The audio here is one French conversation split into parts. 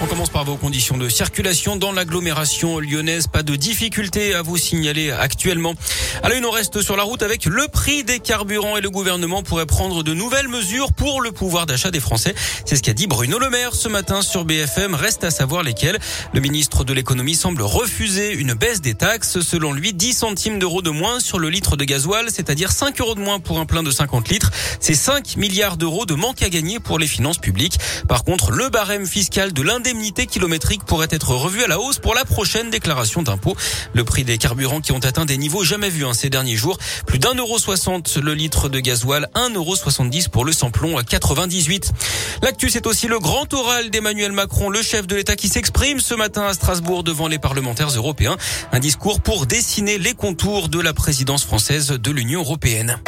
On commence par vos conditions de circulation dans l'agglomération lyonnaise. Pas de difficulté à vous signaler actuellement. À on reste sur la route avec le prix des carburants et le gouvernement pourrait prendre de nouvelles mesures pour le pouvoir d'achat des Français. C'est ce qu'a dit Bruno Le Maire ce matin sur BFM. Reste à savoir lesquels. Le ministre de l'économie semble refuser une baisse des taxes. Selon lui, 10 centimes d'euros de moins sur le litre de gasoil, c'est-à-dire 5 euros de moins pour un plein de 50 litres. C'est 5 milliards d'euros de manque à gagner pour les finances publiques. Par contre, le barème fiscal de l'indemnité l'indemnité kilométrique pourrait être revue à la hausse pour la prochaine déclaration d'impôt. Le prix des carburants qui ont atteint des niveaux jamais vus hein, ces derniers jours. Plus d'un euro soixante le litre de gasoil, un euro soixante-dix pour le samplon à 98. L'actu, c'est aussi le grand oral d'Emmanuel Macron, le chef de l'État qui s'exprime ce matin à Strasbourg devant les parlementaires européens. Un discours pour dessiner les contours de la présidence française de l'Union européenne.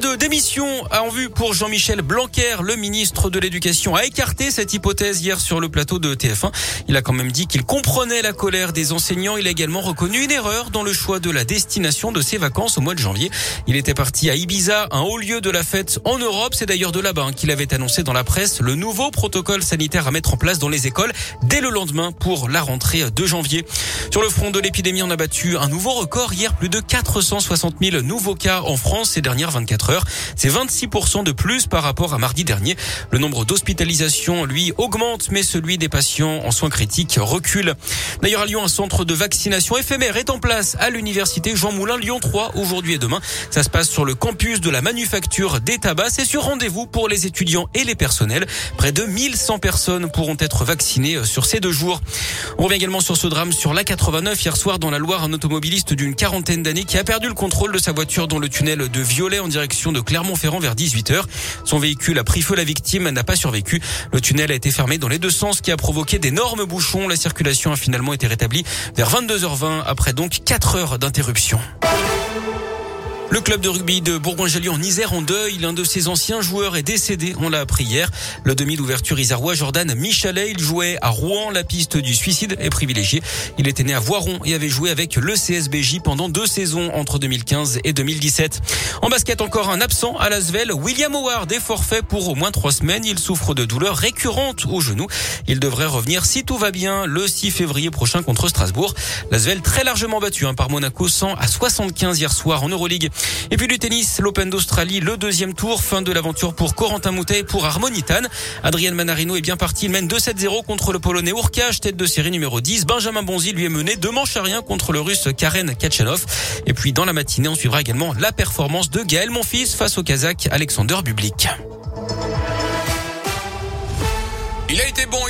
De démission en vue pour Jean-Michel Blanquer. Le ministre de l'Éducation a écarté cette hypothèse hier sur le plateau de TF1. Il a quand même dit qu'il comprenait la colère des enseignants. Il a également reconnu une erreur dans le choix de la destination de ses vacances au mois de janvier. Il était parti à Ibiza, un haut lieu de la fête en Europe. C'est d'ailleurs de là-bas qu'il avait annoncé dans la presse le nouveau protocole sanitaire à mettre en place dans les écoles dès le lendemain pour la rentrée de janvier. Sur le front de l'épidémie, on a battu un nouveau record hier, plus de 460 000 nouveaux cas en France ces dernières 24 c'est 26% de plus par rapport à mardi dernier. Le nombre d'hospitalisations, lui, augmente, mais celui des patients en soins critiques recule. D'ailleurs, à Lyon, un centre de vaccination éphémère est en place à l'université Jean Moulin Lyon 3 aujourd'hui et demain. Ça se passe sur le campus de la manufacture des tabacs. C'est sur rendez-vous pour les étudiants et les personnels. Près de 1100 personnes pourront être vaccinées euh, sur ces deux jours. On revient également sur ce drame sur l'A89 hier soir dans la Loire, un automobiliste d'une quarantaine d'années qui a perdu le contrôle de sa voiture dans le tunnel de Violet en direction de Clermont-Ferrand vers 18h. Son véhicule a pris feu, la victime n'a pas survécu. Le tunnel a été fermé dans les deux sens, ce qui a provoqué d'énormes bouchons. La circulation a finalement été rétablie vers 22h20 après donc 4 heures d'interruption. Le club de rugby de Bourgoin-Jallieu en Isère en deuil. L'un de ses anciens joueurs est décédé. On l'a appris hier. Le demi d'ouverture isérois Jordan Michalet. Il jouait à Rouen. La piste du suicide est privilégiée. Il était né à Voiron et avait joué avec le CSBJ pendant deux saisons entre 2015 et 2017. En basket, encore un absent à Lasvel. William Howard est forfait pour au moins trois semaines. Il souffre de douleurs récurrentes au genou. Il devrait revenir si tout va bien le 6 février prochain contre Strasbourg. Lasvel très largement battu hein, par Monaco 100 à 75 hier soir en Euroleague. Et puis du tennis, l'Open d'Australie, le deuxième tour, fin de l'aventure pour Corentin Moutet et pour Harmonitan. Adrien Manarino est bien parti, il mène 2-7-0 contre le Polonais Urkach, tête de série numéro 10. Benjamin Bonzi lui est mené deux manches à rien contre le Russe Karen Kachanov. Et puis dans la matinée, on suivra également la performance de Gaël Monfils face au Kazakh Alexander Bublik. Il a été bon.